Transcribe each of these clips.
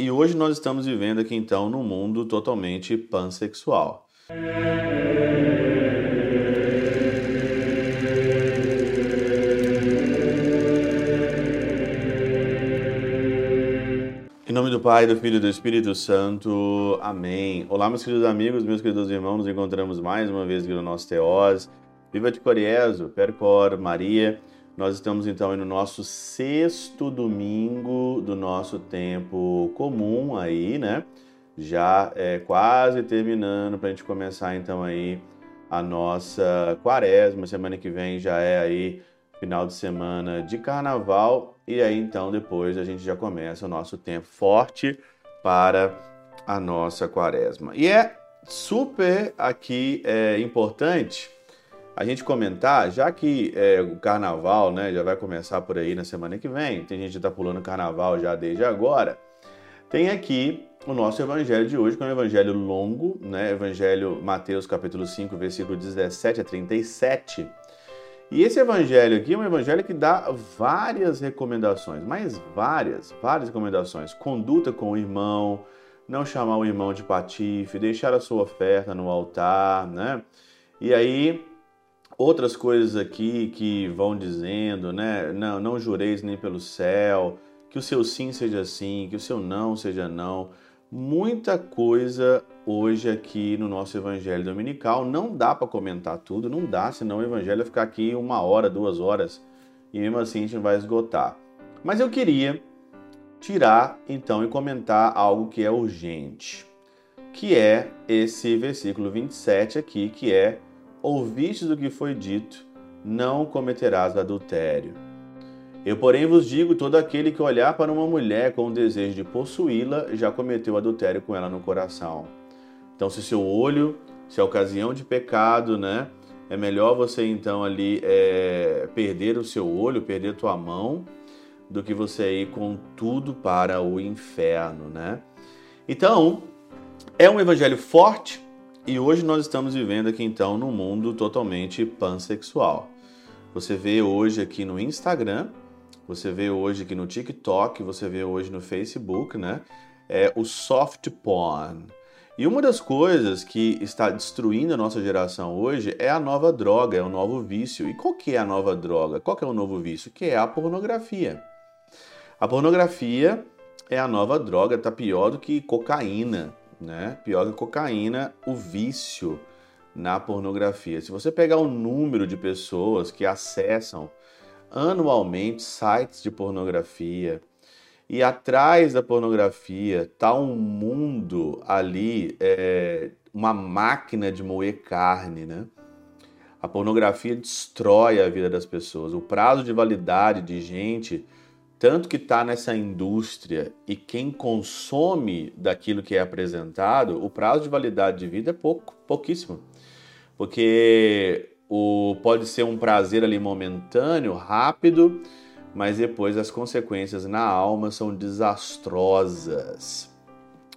E hoje nós estamos vivendo aqui então num mundo totalmente pansexual. Em nome do Pai, do Filho e do Espírito Santo. Amém. Olá, meus queridos amigos, meus queridos irmãos, nos encontramos mais uma vez aqui no nosso Teós. Viva de Coriezo, Percor, Maria. Nós estamos então no nosso sexto domingo do nosso tempo comum aí, né? Já é quase terminando para a gente começar então aí a nossa quaresma. Semana que vem já é aí final de semana de carnaval e aí então depois a gente já começa o nosso tempo forte para a nossa quaresma. E é super aqui é, importante a gente comentar, já que é, o carnaval né, já vai começar por aí na semana que vem, tem gente que está pulando carnaval já desde agora, tem aqui o nosso evangelho de hoje, que é um evangelho longo, né? Evangelho Mateus capítulo 5, versículo 17 a 37. E esse evangelho aqui é um evangelho que dá várias recomendações, mas várias, várias recomendações. Conduta com o irmão, não chamar o irmão de patife, deixar a sua oferta no altar, né? E aí outras coisas aqui que vão dizendo, né? Não, não jureis nem pelo céu, que o seu sim seja sim, que o seu não seja não. Muita coisa hoje aqui no nosso Evangelho Dominical. Não dá para comentar tudo, não dá, senão o Evangelho vai ficar aqui uma hora, duas horas e mesmo assim a gente vai esgotar. Mas eu queria tirar então e comentar algo que é urgente, que é esse versículo 27 aqui, que é ouvistes o que foi dito, não cometerás adultério. Eu, porém, vos digo: todo aquele que olhar para uma mulher com o desejo de possuí-la já cometeu adultério com ela no coração. Então, se seu olho, se é ocasião de pecado, né? É melhor você então ali é, perder o seu olho, perder tua mão, do que você ir com tudo para o inferno, né? Então, é um evangelho forte, e hoje nós estamos vivendo aqui então num mundo totalmente pansexual. Você vê hoje aqui no Instagram, você vê hoje aqui no TikTok, você vê hoje no Facebook, né? É o soft porn. E uma das coisas que está destruindo a nossa geração hoje é a nova droga, é o novo vício. E qual que é a nova droga? Qual que é o novo vício? Que é a pornografia. A pornografia é a nova droga, tá pior do que cocaína né? Pior que cocaína, o vício na pornografia. Se você pegar o número de pessoas que acessam anualmente sites de pornografia e atrás da pornografia está um mundo ali, é, uma máquina de moer carne, né? A pornografia destrói a vida das pessoas. O prazo de validade de gente tanto que está nessa indústria e quem consome daquilo que é apresentado, o prazo de validade de vida é pouco, pouquíssimo. Porque o, pode ser um prazer ali momentâneo, rápido, mas depois as consequências na alma são desastrosas.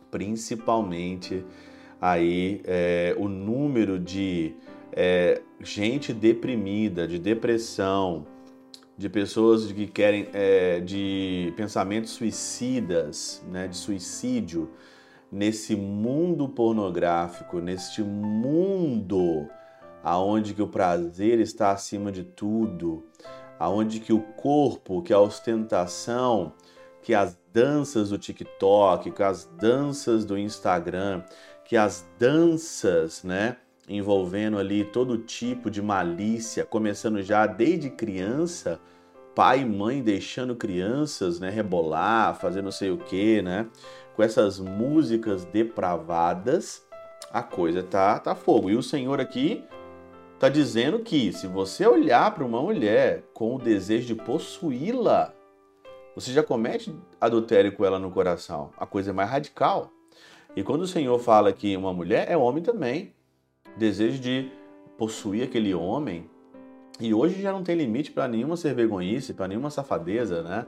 Principalmente aí é, o número de é, gente deprimida, de depressão, de pessoas que querem é, de pensamentos suicidas, né, de suicídio nesse mundo pornográfico, neste mundo aonde que o prazer está acima de tudo, aonde que o corpo, que a ostentação, que as danças do TikTok, que as danças do Instagram, que as danças, né, envolvendo ali todo tipo de malícia, começando já desde criança, pai e mãe deixando crianças, né, rebolar, fazer não sei o que, né, com essas músicas depravadas, a coisa tá tá fogo. E o Senhor aqui tá dizendo que se você olhar para uma mulher com o desejo de possuí-la, você já comete adultério com ela no coração. A coisa é mais radical. E quando o Senhor fala que uma mulher é homem também, desejo de possuir aquele homem. E hoje já não tem limite para nenhuma ser vergonhice, para nenhuma safadeza, né?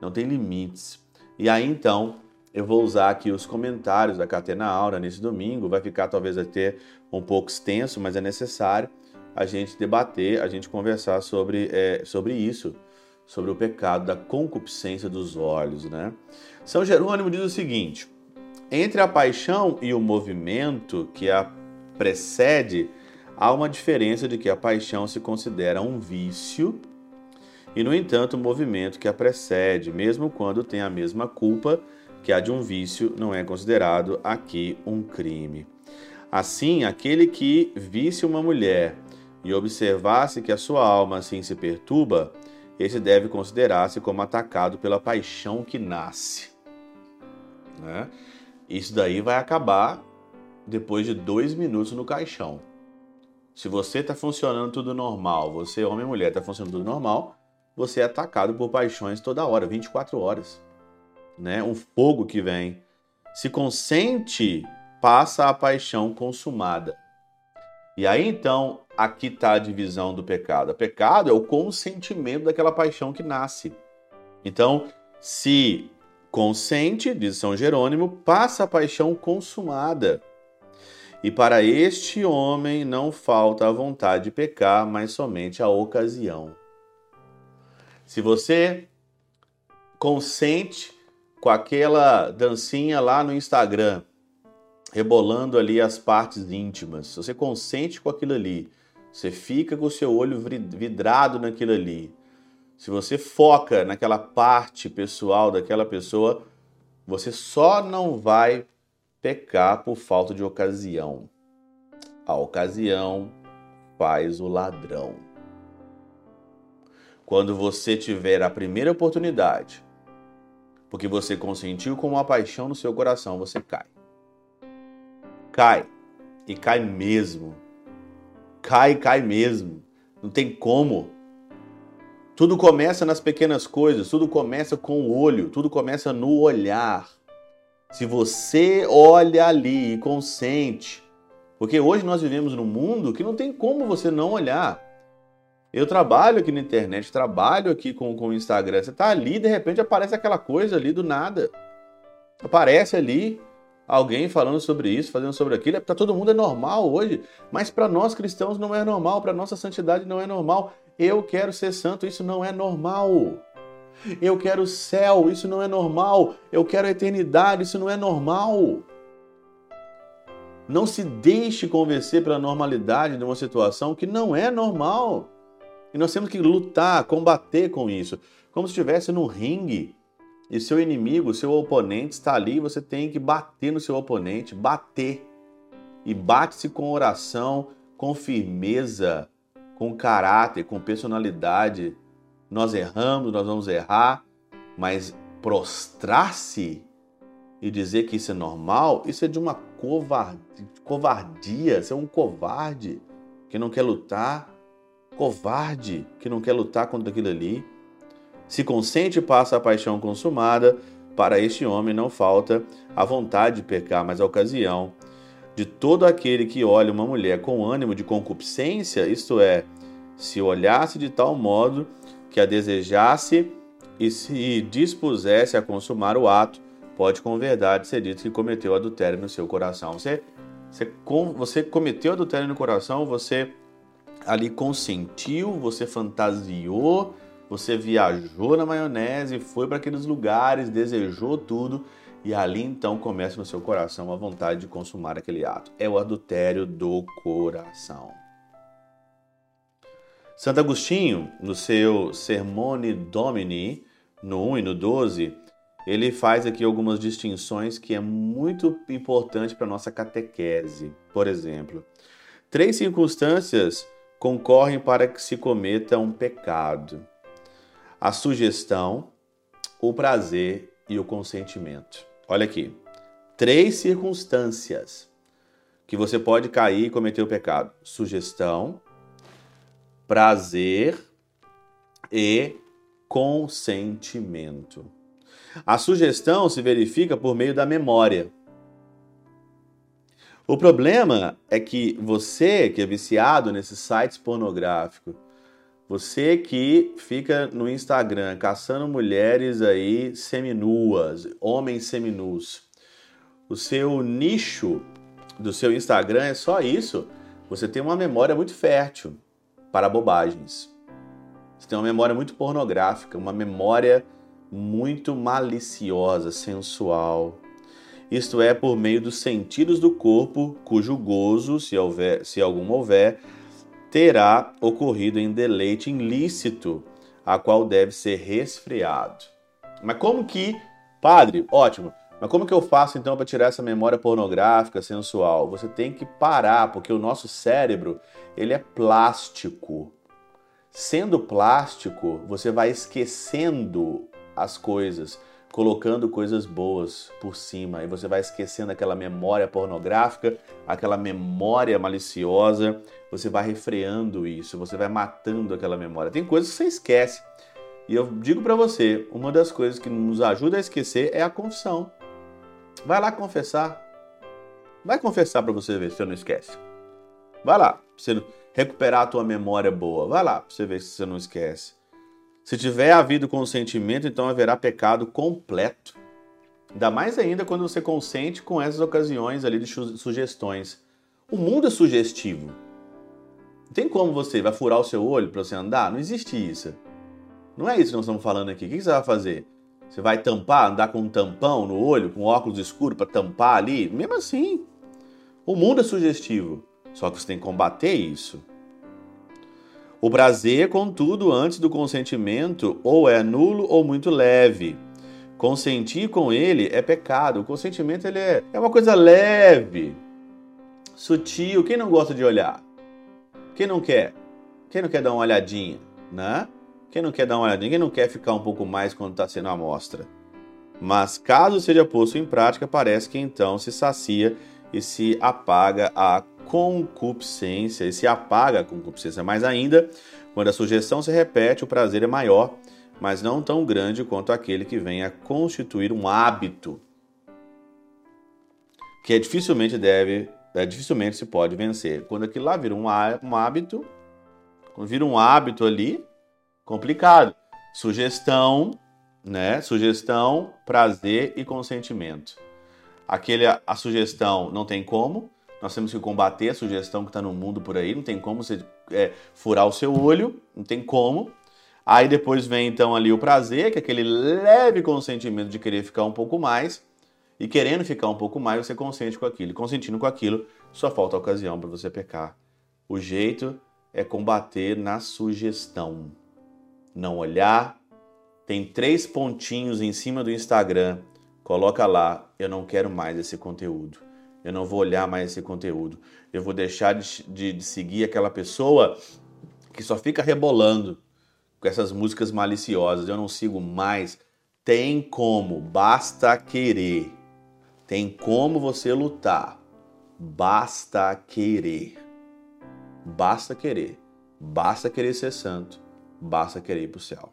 Não tem limites. E aí então eu vou usar aqui os comentários da Catena Aura nesse domingo. Vai ficar talvez até um pouco extenso, mas é necessário a gente debater, a gente conversar sobre, é, sobre isso. sobre o pecado da concupiscência dos olhos, né? São Jerônimo diz o seguinte: entre a paixão e o movimento que a precede, há uma diferença de que a paixão se considera um vício e, no entanto, o movimento que a precede, mesmo quando tem a mesma culpa que a de um vício, não é considerado aqui um crime. Assim, aquele que visse uma mulher e observasse que a sua alma assim se perturba, esse deve considerar-se como atacado pela paixão que nasce. Né? Isso daí vai acabar depois de dois minutos no caixão. Se você está funcionando tudo normal, você, homem e mulher, está funcionando tudo normal, você é atacado por paixões toda hora, 24 horas. Né? Um fogo que vem. Se consente, passa a paixão consumada. E aí então, aqui está a divisão do pecado. O pecado é o consentimento daquela paixão que nasce. Então, se consente, diz São Jerônimo, passa a paixão consumada. E para este homem não falta a vontade de pecar, mas somente a ocasião. Se você consente com aquela dancinha lá no Instagram, rebolando ali as partes íntimas, se você consente com aquilo ali, você fica com o seu olho vidrado naquilo ali. Se você foca naquela parte pessoal daquela pessoa, você só não vai pecar por falta de ocasião. A ocasião faz o ladrão. Quando você tiver a primeira oportunidade, porque você consentiu com uma paixão no seu coração, você cai. Cai. E cai mesmo cai, cai mesmo. Não tem como. Tudo começa nas pequenas coisas, tudo começa com o olho, tudo começa no olhar. Se você olha ali e consente, porque hoje nós vivemos num mundo que não tem como você não olhar. Eu trabalho aqui na internet, trabalho aqui com, com o Instagram. Você tá ali, de repente aparece aquela coisa ali do nada. Aparece ali alguém falando sobre isso, fazendo sobre aquilo. Para todo mundo é normal hoje, mas para nós cristãos não é normal, para nossa santidade não é normal. Eu quero ser santo, isso não é normal. Eu quero o céu, isso não é normal. Eu quero a eternidade, isso não é normal. Não se deixe convencer pela normalidade de uma situação que não é normal. E nós temos que lutar, combater com isso, como se estivesse no ringue e seu inimigo, seu oponente está ali, você tem que bater no seu oponente, bater. E bate-se com oração, com firmeza, com caráter, com personalidade. Nós erramos, nós vamos errar, mas prostrar-se e dizer que isso é normal, isso é de uma covardia. Você é um covarde que não quer lutar, covarde que não quer lutar contra aquilo ali. Se consente, passa a paixão consumada. Para este homem não falta a vontade de pecar, mas a ocasião de todo aquele que olha uma mulher com ânimo de concupiscência, isto é, se olhasse de tal modo que a desejasse e se dispusesse a consumar o ato, pode com verdade ser dito que cometeu adultério no seu coração. Você, você, você cometeu adultério no coração, você ali consentiu, você fantasiou, você viajou na maionese, foi para aqueles lugares, desejou tudo e ali então começa no seu coração a vontade de consumar aquele ato. É o adultério do coração. Santo Agostinho, no seu Sermone Domini, no 1 e no 12, ele faz aqui algumas distinções que é muito importante para nossa catequese. Por exemplo, três circunstâncias concorrem para que se cometa um pecado a sugestão, o prazer e o consentimento. Olha aqui, três circunstâncias que você pode cair e cometer o pecado: sugestão, prazer e consentimento. A sugestão se verifica por meio da memória. O problema é que você que é viciado nesses sites pornográficos, você que fica no Instagram caçando mulheres aí seminuas, homens seminus. O seu nicho do seu Instagram é só isso. Você tem uma memória muito fértil para bobagens. Você tem uma memória muito pornográfica, uma memória muito maliciosa, sensual. Isto é, por meio dos sentidos do corpo, cujo gozo, se, houver, se algum houver, terá ocorrido em deleite ilícito, a qual deve ser resfriado. Mas como que, padre, ótimo, mas como que eu faço então para tirar essa memória pornográfica, sensual? Você tem que parar, porque o nosso cérebro, ele é plástico. Sendo plástico, você vai esquecendo as coisas, colocando coisas boas por cima, e você vai esquecendo aquela memória pornográfica, aquela memória maliciosa, você vai refreando isso, você vai matando aquela memória. Tem coisas que você esquece. E eu digo para você, uma das coisas que nos ajuda a esquecer é a confissão. Vai lá confessar. Vai confessar para você ver se você não esquece. Vai lá, pra você recuperar a tua memória boa. Vai lá, pra você ver se você não esquece. Se tiver havido consentimento, então haverá pecado completo. Ainda mais ainda quando você consente com essas ocasiões ali de sugestões. O mundo é sugestivo. Não tem como você vai furar o seu olho para você andar? Não existe isso. Não é isso que nós estamos falando aqui. O que você vai fazer? Você vai tampar, andar com um tampão no olho, com óculos escuros para tampar ali? Mesmo assim, o mundo é sugestivo. Só que você tem que combater isso. O prazer, contudo, antes do consentimento, ou é nulo ou muito leve. Consentir com ele é pecado. O consentimento ele é, é uma coisa leve, sutil. Quem não gosta de olhar? Quem não quer? Quem não quer dar uma olhadinha, né? Quem não quer dar uma olhadinha? Quem não quer ficar um pouco mais quando está sendo a mostra? Mas caso seja posto em prática, parece que então se sacia e se apaga a concupiscência, e se apaga a concupiscência. Mais ainda, quando a sugestão se repete, o prazer é maior, mas não tão grande quanto aquele que vem a constituir um hábito, que é dificilmente deve, é, dificilmente se pode vencer. Quando aquilo lá vira um hábito, quando vira um hábito ali, complicado. Sugestão, né? Sugestão, prazer e consentimento. Aquele, a sugestão não tem como, nós temos que combater a sugestão que está no mundo por aí, não tem como você é, furar o seu olho, não tem como. Aí depois vem então ali o prazer, que é aquele leve consentimento de querer ficar um pouco mais, e querendo ficar um pouco mais, você consente com aquilo. E consentindo com aquilo, só falta a ocasião para você pecar. O jeito é combater na sugestão não olhar. Tem três pontinhos em cima do Instagram. Coloca lá, eu não quero mais esse conteúdo. Eu não vou olhar mais esse conteúdo. Eu vou deixar de, de, de seguir aquela pessoa que só fica rebolando com essas músicas maliciosas. Eu não sigo mais. Tem como, basta querer. Tem como você lutar. Basta querer. Basta querer. Basta querer ser santo basta querer ir para o céu.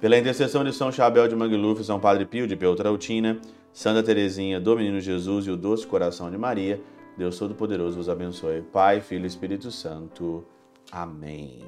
Pela intercessão de São Chabel de Mangluf, São Padre Pio de Peltrautina, Santa Teresinha do Menino Jesus e o Doce Coração de Maria, Deus Todo-Poderoso vos abençoe. Pai, Filho e Espírito Santo. Amém.